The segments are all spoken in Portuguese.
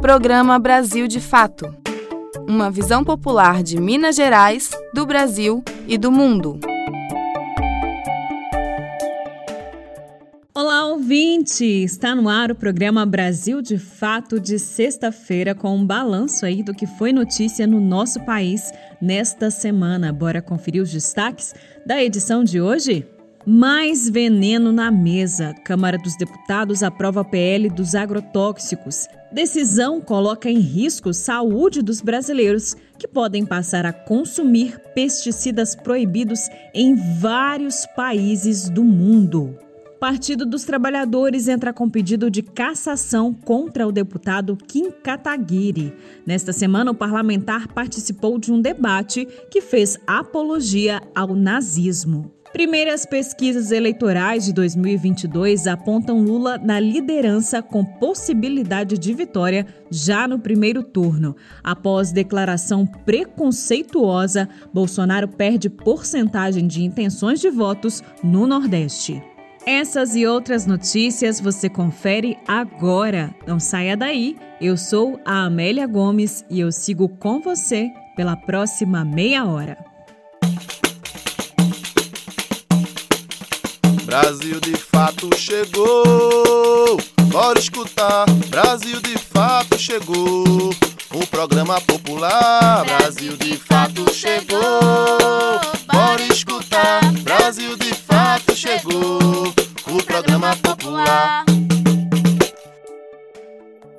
Programa Brasil de Fato. Uma visão popular de Minas Gerais, do Brasil e do mundo. Olá, ouvinte! Está no ar o programa Brasil de Fato de sexta-feira com um balanço aí do que foi notícia no nosso país nesta semana. Bora conferir os destaques da edição de hoje? Mais veneno na mesa. Câmara dos Deputados aprova PL dos agrotóxicos. Decisão coloca em risco a saúde dos brasileiros, que podem passar a consumir pesticidas proibidos em vários países do mundo. Partido dos Trabalhadores entra com pedido de cassação contra o deputado Kim Kataguiri. Nesta semana, o parlamentar participou de um debate que fez apologia ao nazismo. Primeiras pesquisas eleitorais de 2022 apontam Lula na liderança com possibilidade de vitória já no primeiro turno. Após declaração preconceituosa, Bolsonaro perde porcentagem de intenções de votos no Nordeste. Essas e outras notícias você confere agora. Não saia daí. Eu sou a Amélia Gomes e eu sigo com você pela próxima meia hora. Brasil de fato chegou. Bora escutar. Brasil de fato chegou. O programa popular. Brasil de fato chegou. Bora escutar. Brasil de fato chegou. O programa popular.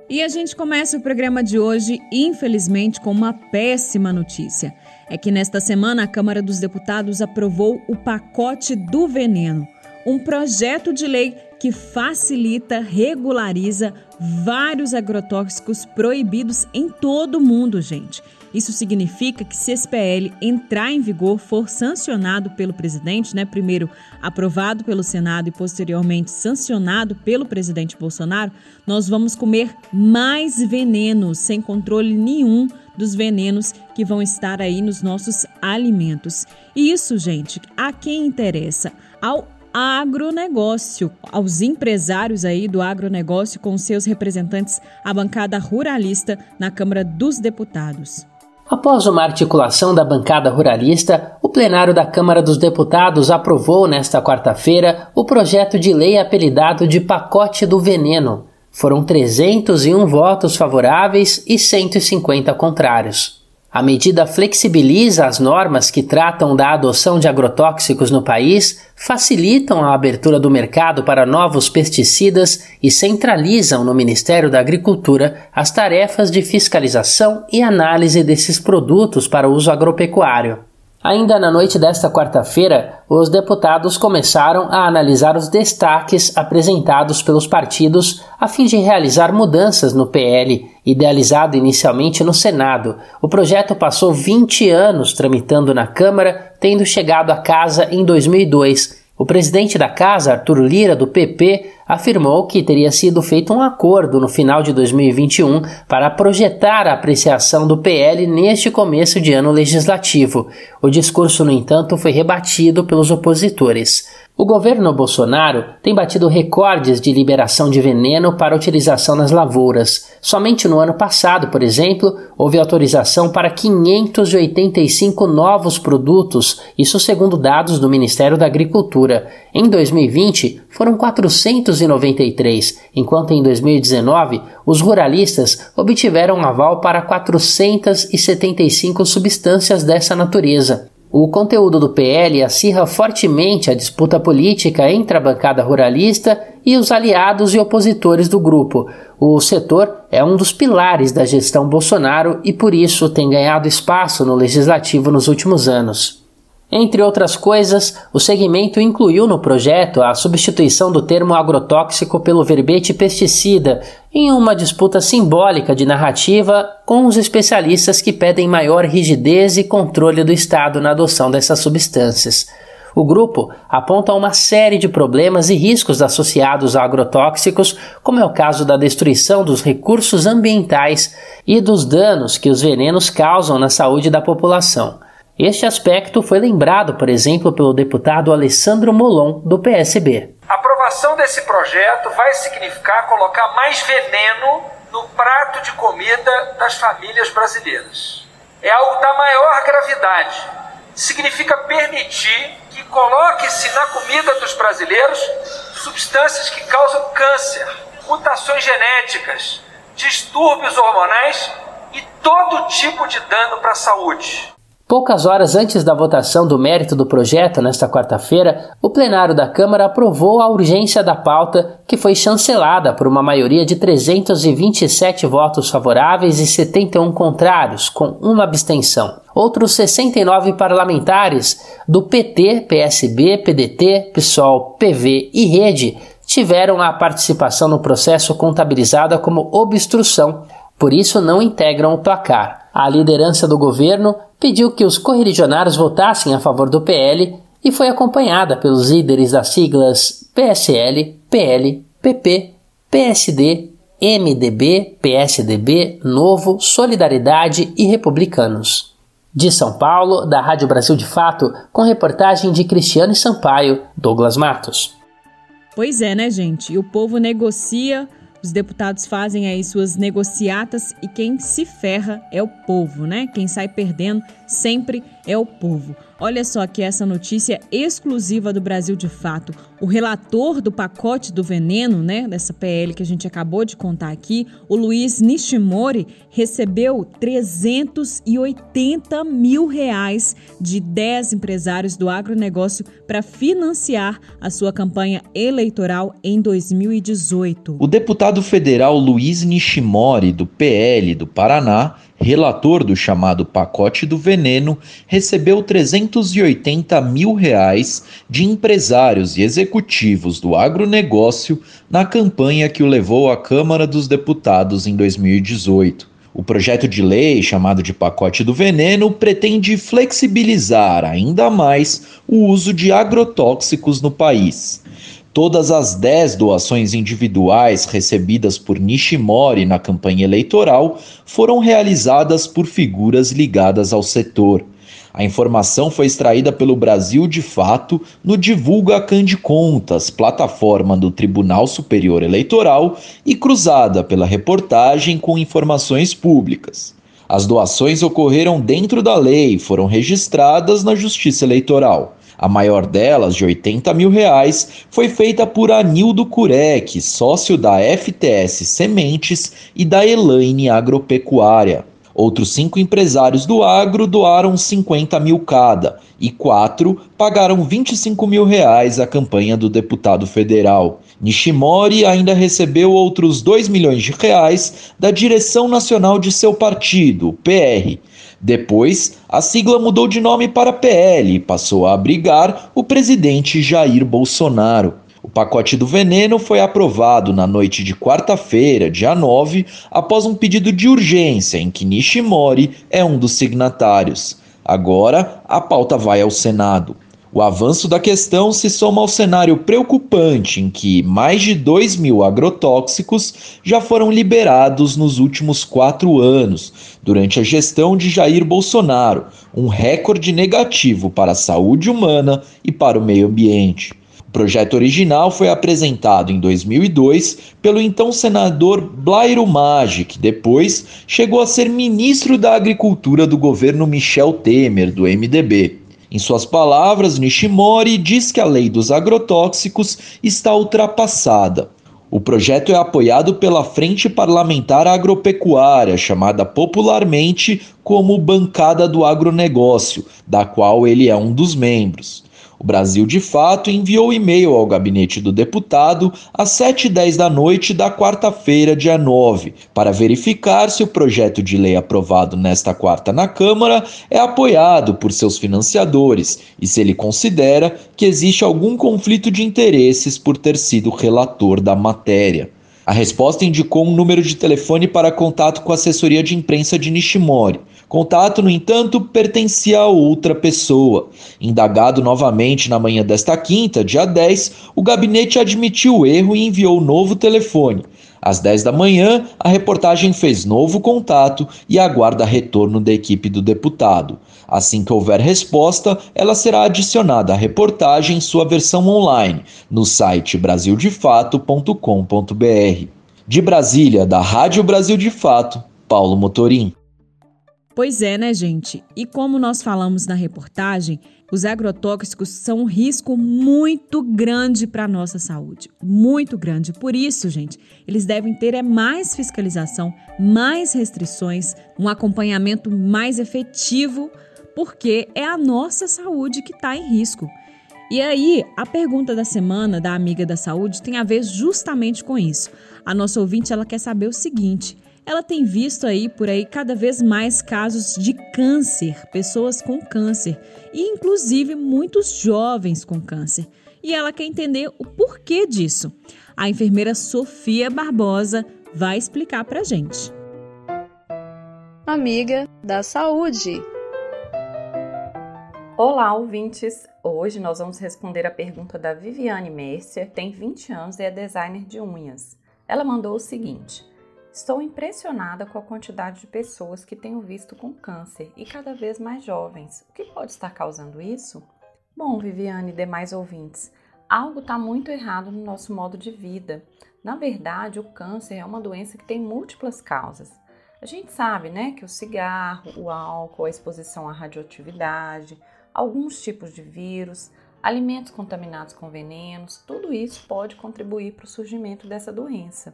E a gente começa o programa de hoje, infelizmente, com uma péssima notícia. É que nesta semana a Câmara dos Deputados aprovou o pacote do veneno um projeto de lei que facilita, regulariza vários agrotóxicos proibidos em todo o mundo, gente. Isso significa que se esse PL entrar em vigor, for sancionado pelo presidente, né, primeiro aprovado pelo Senado e posteriormente sancionado pelo presidente Bolsonaro, nós vamos comer mais venenos sem controle nenhum dos venenos que vão estar aí nos nossos alimentos. E isso, gente, a quem interessa? Ao agronegócio, aos empresários aí do agronegócio com seus representantes, a bancada ruralista na Câmara dos Deputados. Após uma articulação da bancada ruralista, o plenário da Câmara dos Deputados aprovou nesta quarta-feira o projeto de lei apelidado de Pacote do Veneno. Foram 301 votos favoráveis e 150 contrários. A medida flexibiliza as normas que tratam da adoção de agrotóxicos no país, facilitam a abertura do mercado para novos pesticidas e centralizam no Ministério da Agricultura as tarefas de fiscalização e análise desses produtos para uso agropecuário. Ainda na noite desta quarta-feira, os deputados começaram a analisar os destaques apresentados pelos partidos a fim de realizar mudanças no PL, idealizado inicialmente no Senado. O projeto passou 20 anos tramitando na Câmara, tendo chegado à casa em 2002. O presidente da casa, Arthur Lira, do PP, afirmou que teria sido feito um acordo no final de 2021 para projetar a apreciação do PL neste começo de ano legislativo. O discurso, no entanto, foi rebatido pelos opositores. O governo Bolsonaro tem batido recordes de liberação de veneno para utilização nas lavouras. Somente no ano passado, por exemplo, houve autorização para 585 novos produtos, isso segundo dados do Ministério da Agricultura. Em 2020, foram 493, enquanto em 2019 os ruralistas obtiveram aval para 475 substâncias dessa natureza. O conteúdo do PL acirra fortemente a disputa política entre a bancada ruralista e os aliados e opositores do grupo. O setor é um dos pilares da gestão Bolsonaro e por isso tem ganhado espaço no legislativo nos últimos anos. Entre outras coisas, o segmento incluiu no projeto a substituição do termo agrotóxico pelo verbete pesticida, em uma disputa simbólica de narrativa com os especialistas que pedem maior rigidez e controle do Estado na adoção dessas substâncias. O grupo aponta uma série de problemas e riscos associados a agrotóxicos, como é o caso da destruição dos recursos ambientais e dos danos que os venenos causam na saúde da população. Este aspecto foi lembrado, por exemplo, pelo deputado Alessandro Molon, do PSB. A aprovação desse projeto vai significar colocar mais veneno no prato de comida das famílias brasileiras. É algo da maior gravidade. Significa permitir que coloque-se na comida dos brasileiros substâncias que causam câncer, mutações genéticas, distúrbios hormonais e todo tipo de dano para a saúde. Poucas horas antes da votação do mérito do projeto, nesta quarta-feira, o plenário da Câmara aprovou a urgência da pauta, que foi chancelada por uma maioria de 327 votos favoráveis e 71 contrários, com uma abstenção. Outros 69 parlamentares do PT, PSB, PDT, PSOL, PV e Rede tiveram a participação no processo contabilizada como obstrução, por isso não integram o placar. A liderança do governo pediu que os correligionários votassem a favor do PL e foi acompanhada pelos líderes das siglas PSL, PL, PP, PSD, MDB, PSDB, Novo, Solidariedade e Republicanos. De São Paulo, da Rádio Brasil de Fato, com reportagem de Cristiane Sampaio, Douglas Matos. Pois é, né, gente? O povo negocia os deputados fazem aí suas negociatas e quem se ferra é o povo, né? Quem sai perdendo sempre é o povo. Olha só que essa notícia exclusiva do Brasil de Fato. O relator do pacote do veneno, né, dessa PL que a gente acabou de contar aqui, o Luiz Nishimori, recebeu 380 mil reais de 10 empresários do agronegócio para financiar a sua campanha eleitoral em 2018. O deputado federal Luiz Nishimori, do PL do Paraná, relator do chamado pacote do veneno, recebeu 380 mil reais de empresários e executivos do agronegócio na campanha que o levou à Câmara dos Deputados em 2018. O projeto de lei, chamado de Pacote do Veneno, pretende flexibilizar ainda mais o uso de agrotóxicos no país. Todas as 10 doações individuais recebidas por Nishimori na campanha eleitoral foram realizadas por figuras ligadas ao setor. A informação foi extraída pelo Brasil de Fato no Divulga Cande Contas, plataforma do Tribunal Superior Eleitoral, e cruzada pela reportagem com informações públicas. As doações ocorreram dentro da lei e foram registradas na Justiça Eleitoral. A maior delas, de 80 mil reais, foi feita por Anildo Curec, sócio da FTS Sementes e da Elaine Agropecuária. Outros cinco empresários do agro doaram 50 mil cada e quatro pagaram 25 mil reais à campanha do deputado federal. Nishimori ainda recebeu outros 2 milhões de reais da direção nacional de seu partido, PR, depois, a sigla mudou de nome para PL e passou a abrigar o presidente Jair Bolsonaro. Pacote do veneno foi aprovado na noite de quarta-feira, dia 9, após um pedido de urgência em que Nishimori é um dos signatários. Agora, a pauta vai ao Senado. O avanço da questão se soma ao cenário preocupante em que mais de 2 mil agrotóxicos já foram liberados nos últimos quatro anos, durante a gestão de Jair Bolsonaro, um recorde negativo para a saúde humana e para o meio ambiente. O projeto original foi apresentado em 2002 pelo então senador Blairo Maggi, que depois chegou a ser ministro da Agricultura do governo Michel Temer, do MDB. Em suas palavras, Nishimori diz que a lei dos agrotóxicos está ultrapassada. O projeto é apoiado pela Frente Parlamentar Agropecuária, chamada popularmente como Bancada do Agronegócio, da qual ele é um dos membros. O Brasil, de fato, enviou e-mail ao gabinete do deputado às 7h10 da noite da quarta-feira, dia 9, para verificar se o projeto de lei aprovado nesta quarta na Câmara é apoiado por seus financiadores e se ele considera que existe algum conflito de interesses por ter sido relator da matéria. A resposta indicou um número de telefone para contato com a assessoria de imprensa de Nishimori. Contato, no entanto, pertencia a outra pessoa. Indagado novamente na manhã desta quinta, dia 10, o gabinete admitiu o erro e enviou novo telefone. Às 10 da manhã, a reportagem fez novo contato e aguarda retorno da equipe do deputado. Assim que houver resposta, ela será adicionada à reportagem em sua versão online no site brasildefato.com.br. De Brasília, da Rádio Brasil de Fato, Paulo Motorim. Pois é, né, gente? E como nós falamos na reportagem, os agrotóxicos são um risco muito grande para a nossa saúde. Muito grande. Por isso, gente, eles devem ter é mais fiscalização, mais restrições, um acompanhamento mais efetivo, porque é a nossa saúde que está em risco. E aí, a pergunta da semana da amiga da saúde tem a ver justamente com isso. A nossa ouvinte ela quer saber o seguinte: ela tem visto aí por aí cada vez mais casos de câncer, pessoas com câncer e inclusive muitos jovens com câncer. E ela quer entender o porquê disso. A enfermeira Sofia Barbosa vai explicar pra gente. Amiga da saúde. Olá, ouvintes! Hoje nós vamos responder a pergunta da Viviane Mercer, tem 20 anos e é designer de unhas. Ela mandou o seguinte: Estou impressionada com a quantidade de pessoas que tenho visto com câncer e cada vez mais jovens. O que pode estar causando isso? Bom, Viviane e demais ouvintes, algo está muito errado no nosso modo de vida. Na verdade, o câncer é uma doença que tem múltiplas causas. A gente sabe, né, que o cigarro, o álcool, a exposição à radioatividade, alguns tipos de vírus, alimentos contaminados com venenos, tudo isso pode contribuir para o surgimento dessa doença.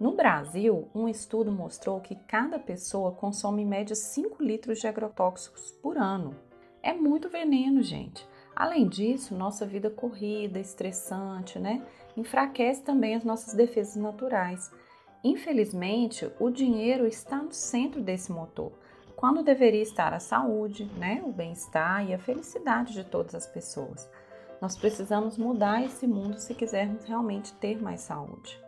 No Brasil, um estudo mostrou que cada pessoa consome em média 5 litros de agrotóxicos por ano. É muito veneno, gente. Além disso, nossa vida corrida, estressante, né? Enfraquece também as nossas defesas naturais. Infelizmente, o dinheiro está no centro desse motor, quando deveria estar a saúde, né? O bem-estar e a felicidade de todas as pessoas. Nós precisamos mudar esse mundo se quisermos realmente ter mais saúde.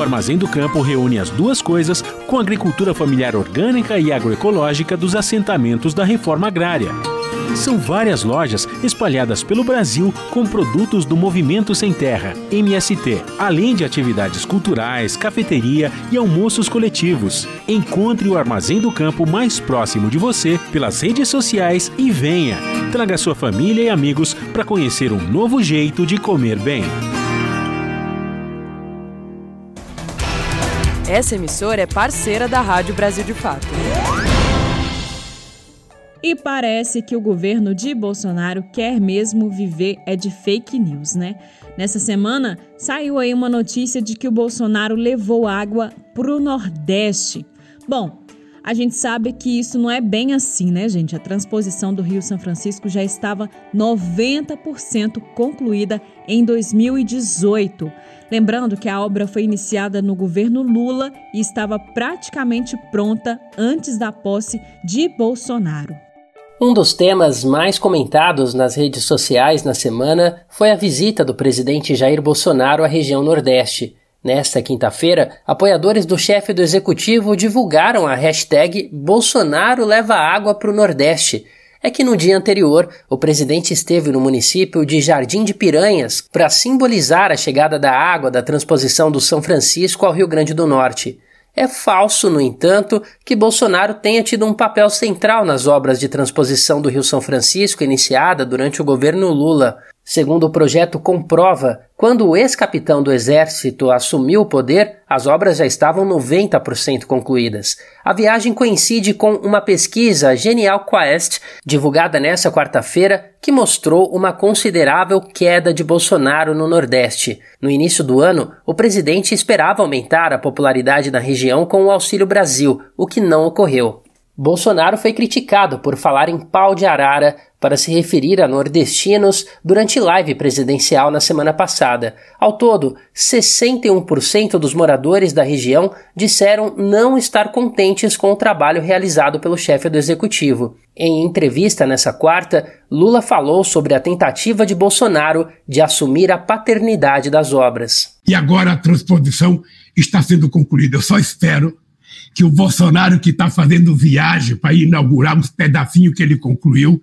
o Armazém do Campo reúne as duas coisas com a agricultura familiar orgânica e agroecológica dos assentamentos da reforma agrária. São várias lojas espalhadas pelo Brasil com produtos do Movimento Sem Terra, MST, além de atividades culturais, cafeteria e almoços coletivos. Encontre o Armazém do Campo mais próximo de você pelas redes sociais e venha. Traga sua família e amigos para conhecer um novo jeito de comer bem. Essa emissora é parceira da Rádio Brasil de Fato. E parece que o governo de Bolsonaro quer mesmo viver é de fake news, né? Nessa semana saiu aí uma notícia de que o Bolsonaro levou água para o Nordeste. Bom, a gente sabe que isso não é bem assim, né, gente? A transposição do Rio São Francisco já estava 90% concluída em 2018. Lembrando que a obra foi iniciada no governo Lula e estava praticamente pronta antes da posse de Bolsonaro. Um dos temas mais comentados nas redes sociais na semana foi a visita do presidente Jair Bolsonaro à região Nordeste. Nesta quinta-feira, apoiadores do chefe do executivo divulgaram a hashtag Bolsonaro leva água para o Nordeste. É que no dia anterior, o presidente esteve no município de Jardim de Piranhas para simbolizar a chegada da água da transposição do São Francisco ao Rio Grande do Norte. É falso, no entanto, que Bolsonaro tenha tido um papel central nas obras de transposição do Rio São Francisco iniciada durante o governo Lula. Segundo o projeto comprova, quando o ex-capitão do Exército assumiu o poder, as obras já estavam 90% concluídas. A viagem coincide com uma pesquisa Genial Quest, divulgada nesta quarta-feira, que mostrou uma considerável queda de Bolsonaro no Nordeste. No início do ano, o presidente esperava aumentar a popularidade na região com o Auxílio Brasil, o que não ocorreu. Bolsonaro foi criticado por falar em pau de arara para se referir a nordestinos durante live presidencial na semana passada. Ao todo, 61% dos moradores da região disseram não estar contentes com o trabalho realizado pelo chefe do executivo. Em entrevista nessa quarta, Lula falou sobre a tentativa de Bolsonaro de assumir a paternidade das obras. E agora a transposição está sendo concluída. Eu só espero que o Bolsonaro que está fazendo viagem para inaugurar uns pedacinhos que ele concluiu,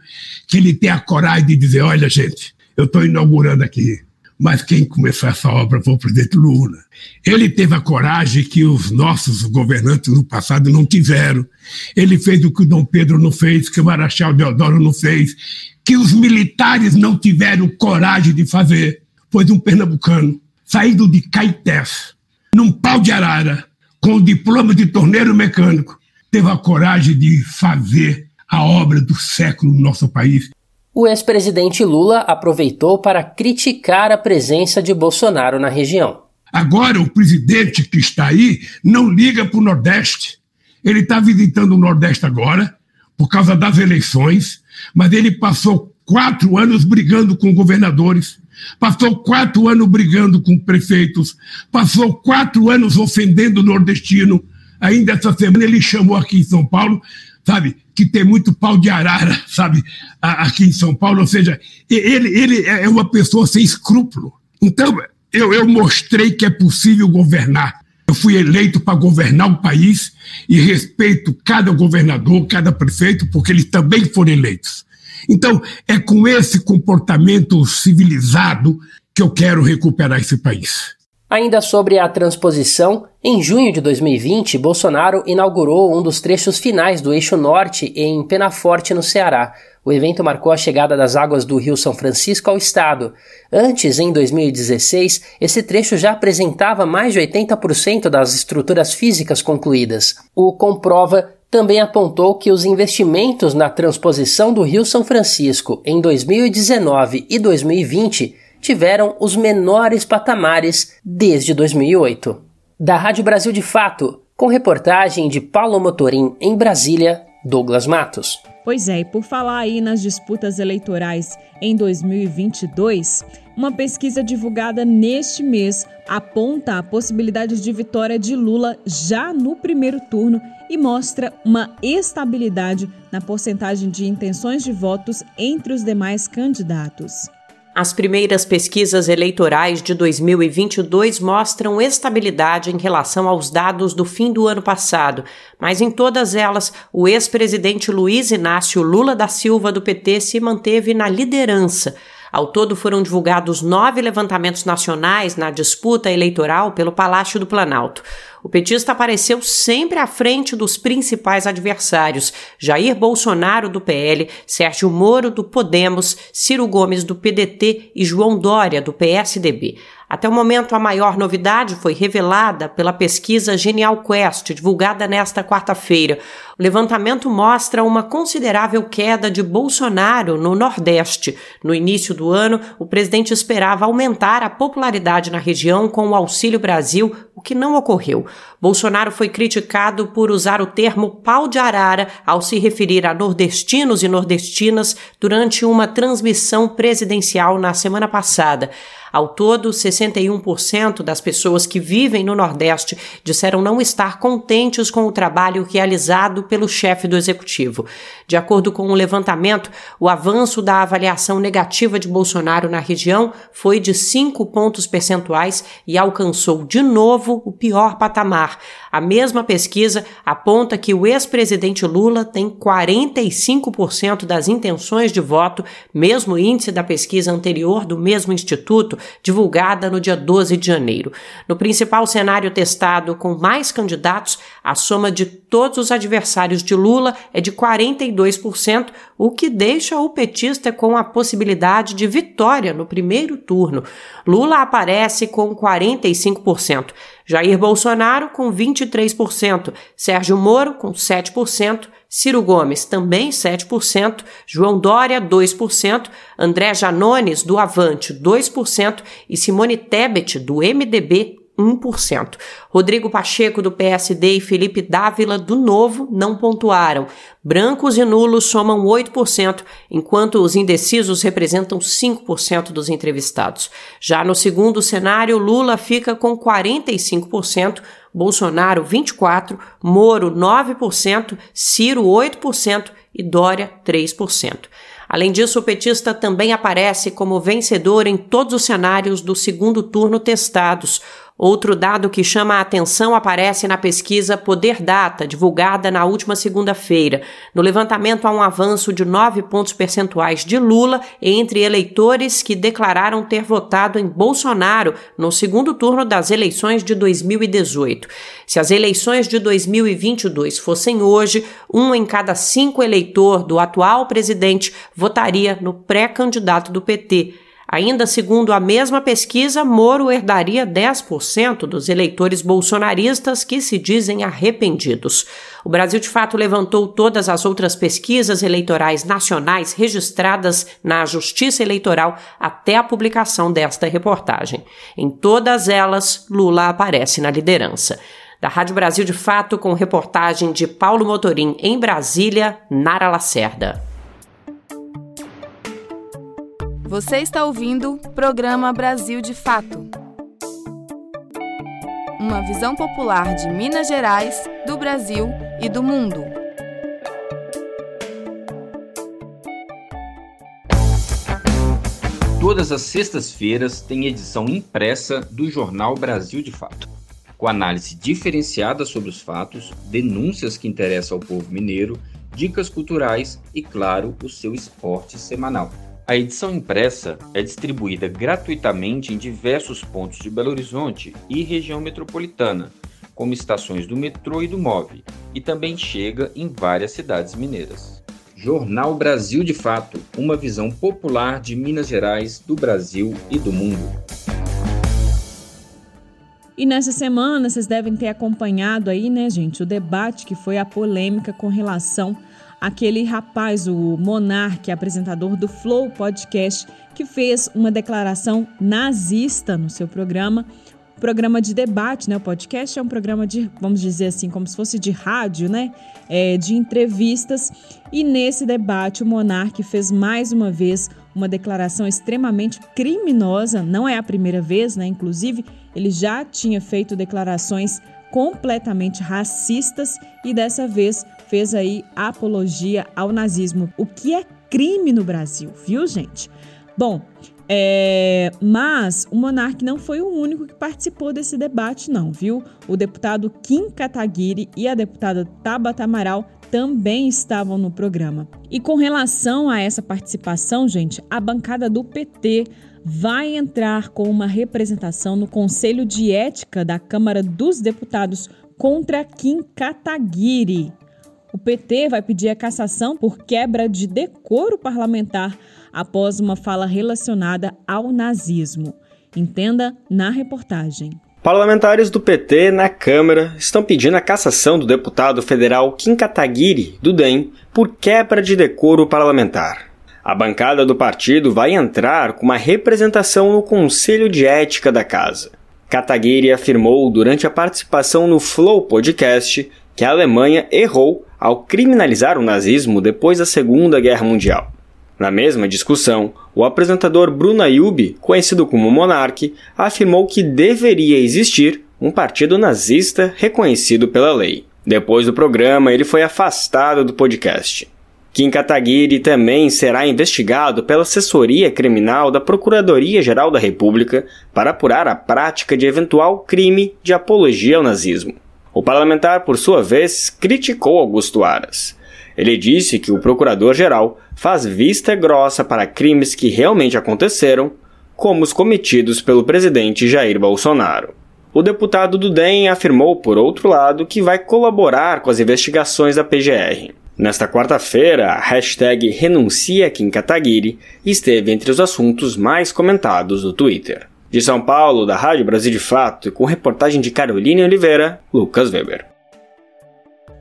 que ele tenha a coragem de dizer, olha gente, eu estou inaugurando aqui, mas quem começou essa obra foi o presidente Lula. Ele teve a coragem que os nossos governantes no passado não tiveram. Ele fez o que o Dom Pedro não fez, que o Marechal Deodoro não fez, que os militares não tiveram coragem de fazer. Pois um pernambucano, saído de Caetés, num pau de arara, com o diploma de torneiro mecânico, teve a coragem de fazer a obra do século no nosso país. O ex-presidente Lula aproveitou para criticar a presença de Bolsonaro na região. Agora, o presidente que está aí não liga para o Nordeste. Ele está visitando o Nordeste agora, por causa das eleições, mas ele passou quatro anos brigando com governadores, passou quatro anos brigando com prefeitos, passou quatro anos ofendendo o nordestino. Ainda essa semana ele chamou aqui em São Paulo, sabe, que tem muito pau de arara, sabe, aqui em São Paulo. Ou seja, ele, ele é uma pessoa sem escrúpulo. Então, eu, eu mostrei que é possível governar. Eu fui eleito para governar o país e respeito cada governador, cada prefeito, porque eles também foram eleitos. Então, é com esse comportamento civilizado que eu quero recuperar esse país. Ainda sobre a transposição, em junho de 2020, Bolsonaro inaugurou um dos trechos finais do Eixo Norte em Penaforte, no Ceará. O evento marcou a chegada das águas do Rio São Francisco ao estado. Antes, em 2016, esse trecho já apresentava mais de 80% das estruturas físicas concluídas. O Comprova também apontou que os investimentos na transposição do Rio São Francisco em 2019 e 2020 tiveram os menores patamares desde 2008. Da Rádio Brasil de Fato, com reportagem de Paulo Motorim em Brasília, Douglas Matos. Pois é, e por falar aí nas disputas eleitorais em 2022, uma pesquisa divulgada neste mês aponta a possibilidade de vitória de Lula já no primeiro turno e mostra uma estabilidade na porcentagem de intenções de votos entre os demais candidatos. As primeiras pesquisas eleitorais de 2022 mostram estabilidade em relação aos dados do fim do ano passado, mas em todas elas, o ex-presidente Luiz Inácio Lula da Silva do PT se manteve na liderança. Ao todo foram divulgados nove levantamentos nacionais na disputa eleitoral pelo Palácio do Planalto. O petista apareceu sempre à frente dos principais adversários: Jair Bolsonaro do PL, Sérgio Moro do Podemos, Ciro Gomes do PDT e João Dória do PSDB. Até o momento, a maior novidade foi revelada pela pesquisa Genial Quest, divulgada nesta quarta-feira. O levantamento mostra uma considerável queda de Bolsonaro no Nordeste. No início do ano, o presidente esperava aumentar a popularidade na região com o Auxílio Brasil, o que não ocorreu. Bolsonaro foi criticado por usar o termo pau de arara ao se referir a nordestinos e nordestinas durante uma transmissão presidencial na semana passada. Ao todo, 61% das pessoas que vivem no Nordeste disseram não estar contentes com o trabalho realizado pelo chefe do executivo. De acordo com o levantamento, o avanço da avaliação negativa de Bolsonaro na região foi de 5 pontos percentuais e alcançou de novo o pior patamar. A mesma pesquisa aponta que o ex-presidente Lula tem 45% das intenções de voto, mesmo índice da pesquisa anterior do mesmo instituto, divulgada no dia 12 de janeiro. No principal cenário testado com mais candidatos, a soma de todos os adversários de Lula é de 42%, o que deixa o petista com a possibilidade de vitória no primeiro turno. Lula aparece com 45%, Jair Bolsonaro com 23%, Sérgio Moro com 7%, Ciro Gomes também 7%, João Dória 2%, André Janones do Avante 2% e Simone Tebet do MDB 1%. Rodrigo Pacheco, do PSD, e Felipe Dávila, do Novo, não pontuaram. Brancos e nulos somam 8%, enquanto os indecisos representam 5% dos entrevistados. Já no segundo cenário, Lula fica com 45%, Bolsonaro 24%, Moro 9%, Ciro 8% e Dória 3%. Além disso, o petista também aparece como vencedor em todos os cenários do segundo turno testados. Outro dado que chama a atenção aparece na pesquisa Poder Data, divulgada na última segunda-feira. No levantamento há um avanço de 9 pontos percentuais de Lula entre eleitores que declararam ter votado em Bolsonaro no segundo turno das eleições de 2018. Se as eleições de 2022 fossem hoje, um em cada cinco eleitor do atual presidente votaria no pré-candidato do PT. Ainda segundo a mesma pesquisa, Moro herdaria 10% dos eleitores bolsonaristas que se dizem arrependidos. O Brasil de fato levantou todas as outras pesquisas eleitorais nacionais registradas na Justiça Eleitoral até a publicação desta reportagem. Em todas elas, Lula aparece na liderança. Da Rádio Brasil de Fato, com reportagem de Paulo Motorim em Brasília, Nara Lacerda. Você está ouvindo o programa Brasil de Fato. Uma visão popular de Minas Gerais, do Brasil e do mundo. Todas as sextas-feiras tem edição impressa do jornal Brasil de Fato, com análise diferenciada sobre os fatos, denúncias que interessam ao povo mineiro, dicas culturais e, claro, o seu esporte semanal. A edição impressa é distribuída gratuitamente em diversos pontos de Belo Horizonte e região metropolitana, como estações do metrô e do MOV, e também chega em várias cidades mineiras. Jornal Brasil de Fato, uma visão popular de Minas Gerais, do Brasil e do mundo. E nessa semana vocês devem ter acompanhado aí, né, gente, o debate que foi a polêmica com relação aquele rapaz, o Monarque, apresentador do Flow Podcast, que fez uma declaração nazista no seu programa. Programa de debate, né? O podcast é um programa de, vamos dizer assim, como se fosse de rádio, né? É, de entrevistas. E nesse debate, o Monarque fez mais uma vez uma declaração extremamente criminosa. Não é a primeira vez, né? Inclusive, ele já tinha feito declarações completamente racistas e dessa vez fez aí apologia ao nazismo, o que é crime no Brasil, viu, gente? Bom, é, mas o monarca não foi o único que participou desse debate, não, viu? O deputado Kim Kataguiri e a deputada Tabata Amaral também estavam no programa. E com relação a essa participação, gente, a bancada do PT vai entrar com uma representação no Conselho de Ética da Câmara dos Deputados contra Kim Kataguiri. O PT vai pedir a cassação por quebra de decoro parlamentar após uma fala relacionada ao nazismo. Entenda na reportagem. Parlamentares do PT na Câmara estão pedindo a cassação do deputado federal Kim Kataguiri, do DEM, por quebra de decoro parlamentar. A bancada do partido vai entrar com uma representação no Conselho de Ética da Casa. Kataguiri afirmou durante a participação no Flow Podcast que a Alemanha errou ao criminalizar o nazismo depois da Segunda Guerra Mundial. Na mesma discussão, o apresentador Bruno Ayub, conhecido como Monarque, afirmou que deveria existir um partido nazista reconhecido pela lei. Depois do programa, ele foi afastado do podcast. Kim Kataguiri também será investigado pela assessoria criminal da Procuradoria-Geral da República para apurar a prática de eventual crime de apologia ao nazismo. O parlamentar, por sua vez, criticou Augusto Aras. Ele disse que o procurador-geral faz vista grossa para crimes que realmente aconteceram, como os cometidos pelo presidente Jair Bolsonaro. O deputado do DEM afirmou, por outro lado, que vai colaborar com as investigações da PGR. Nesta quarta-feira, a hashtag Renuncia Kim Kataguiri esteve entre os assuntos mais comentados do Twitter. De São Paulo, da Rádio Brasil de Fato, com reportagem de Caroline Oliveira, Lucas Weber.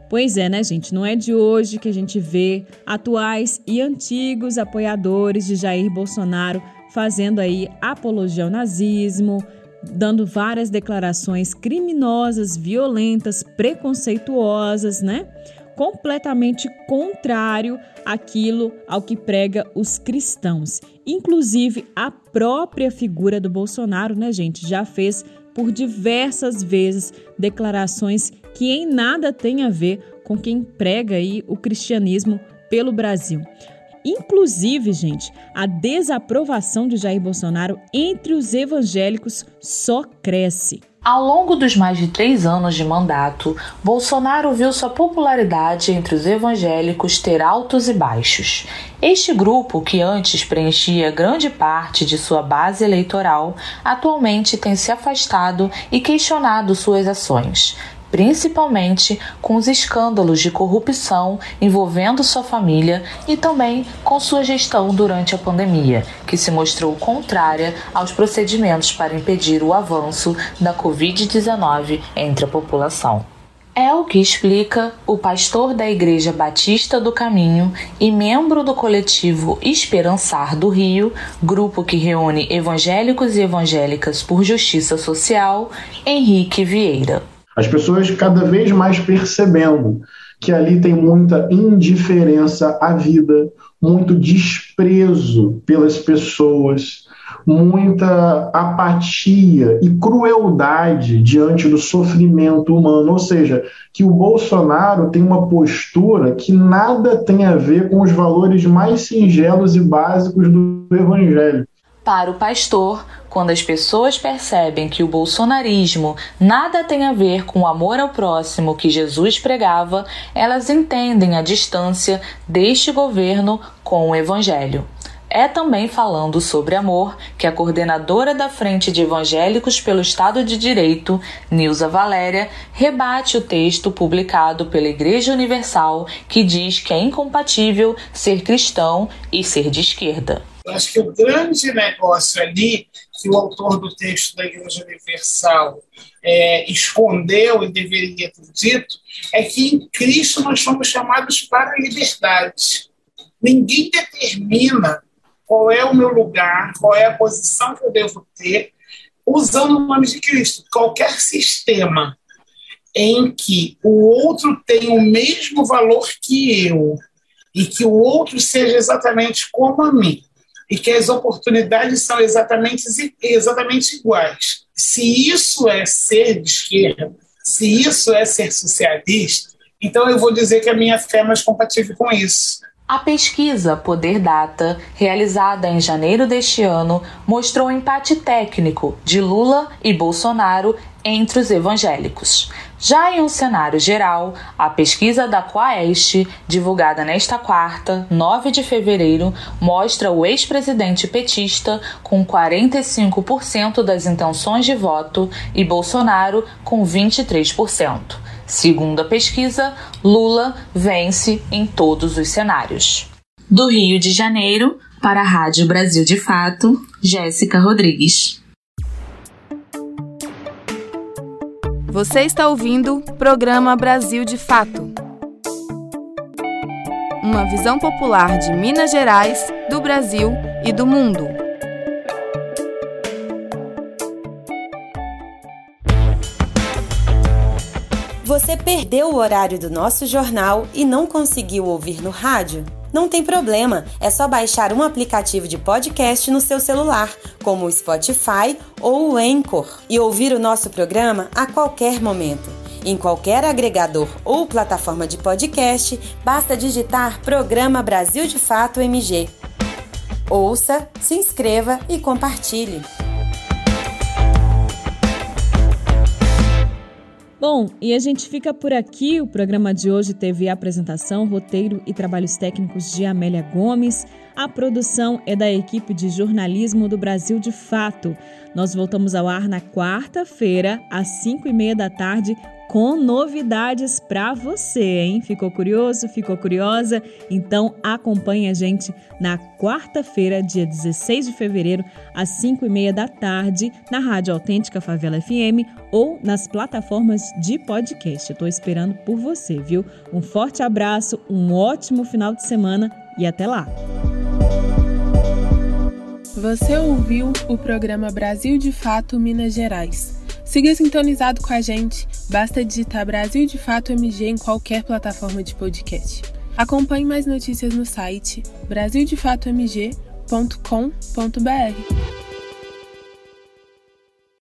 Pois é, né, gente? Não é de hoje que a gente vê atuais e antigos apoiadores de Jair Bolsonaro fazendo aí apologia ao nazismo, dando várias declarações criminosas, violentas, preconceituosas, né? Completamente contrário àquilo ao que prega os cristãos. Inclusive, a própria figura do Bolsonaro, né, gente, já fez por diversas vezes declarações que em nada têm a ver com quem prega aí o cristianismo pelo Brasil. Inclusive, gente, a desaprovação de Jair Bolsonaro entre os evangélicos só cresce. Ao longo dos mais de três anos de mandato, Bolsonaro viu sua popularidade entre os evangélicos ter altos e baixos. Este grupo, que antes preenchia grande parte de sua base eleitoral, atualmente tem se afastado e questionado suas ações principalmente com os escândalos de corrupção envolvendo sua família e também com sua gestão durante a pandemia, que se mostrou contrária aos procedimentos para impedir o avanço da Covid-19 entre a população. É o que explica o pastor da Igreja Batista do Caminho e membro do coletivo Esperançar do Rio, grupo que reúne evangélicos e evangélicas por justiça social, Henrique Vieira. As pessoas cada vez mais percebendo que ali tem muita indiferença à vida, muito desprezo pelas pessoas, muita apatia e crueldade diante do sofrimento humano. Ou seja, que o Bolsonaro tem uma postura que nada tem a ver com os valores mais singelos e básicos do Evangelho. Para o pastor, quando as pessoas percebem que o bolsonarismo nada tem a ver com o amor ao próximo que Jesus pregava, elas entendem a distância deste governo com o evangelho. É também falando sobre amor que a coordenadora da Frente de Evangélicos pelo Estado de Direito, Nilza Valéria, rebate o texto publicado pela Igreja Universal que diz que é incompatível ser cristão e ser de esquerda. Eu acho que o grande negócio ali que o autor do texto da Igreja Universal é, escondeu e deveria ter dito é que em Cristo nós somos chamados para a liberdade. Ninguém determina qual é o meu lugar, qual é a posição que eu devo ter, usando o nome de Cristo. Qualquer sistema em que o outro tem o mesmo valor que eu e que o outro seja exatamente como a mim, e que as oportunidades são exatamente, exatamente iguais. Se isso é ser de esquerda, se isso é ser socialista, então eu vou dizer que a minha fé é mais compatível com isso. A pesquisa Poder Data, realizada em janeiro deste ano, mostrou o empate técnico de Lula e Bolsonaro entre os evangélicos. Já em um cenário geral, a pesquisa da Quaest, divulgada nesta quarta, 9 de fevereiro, mostra o ex-presidente petista com 45% das intenções de voto e Bolsonaro com 23%. Segundo a pesquisa, Lula vence em todos os cenários. Do Rio de Janeiro, para a Rádio Brasil de Fato, Jéssica Rodrigues. Você está ouvindo programa Brasil de Fato. Uma visão popular de Minas Gerais, do Brasil e do mundo. Você perdeu o horário do nosso jornal e não conseguiu ouvir no rádio? Não tem problema, é só baixar um aplicativo de podcast no seu celular, como o Spotify ou o Anchor, e ouvir o nosso programa a qualquer momento. Em qualquer agregador ou plataforma de podcast, basta digitar Programa Brasil de Fato MG. Ouça, se inscreva e compartilhe. Bom, e a gente fica por aqui. O programa de hoje teve a apresentação, roteiro e trabalhos técnicos de Amélia Gomes. A produção é da equipe de jornalismo do Brasil de Fato. Nós voltamos ao ar na quarta-feira, às 5 e meia da tarde, com novidades para você, hein? Ficou curioso? Ficou curiosa? Então acompanhe a gente na quarta-feira, dia 16 de fevereiro, às 5 e meia da tarde, na Rádio Autêntica Favela FM ou nas plataformas de podcast. Estou esperando por você, viu? Um forte abraço, um ótimo final de semana e até lá! Você ouviu o programa Brasil de Fato Minas Gerais. Siga sintonizado com a gente, basta digitar Brasil de Fato MG em qualquer plataforma de podcast. Acompanhe mais notícias no site brasildefatomg.com.br.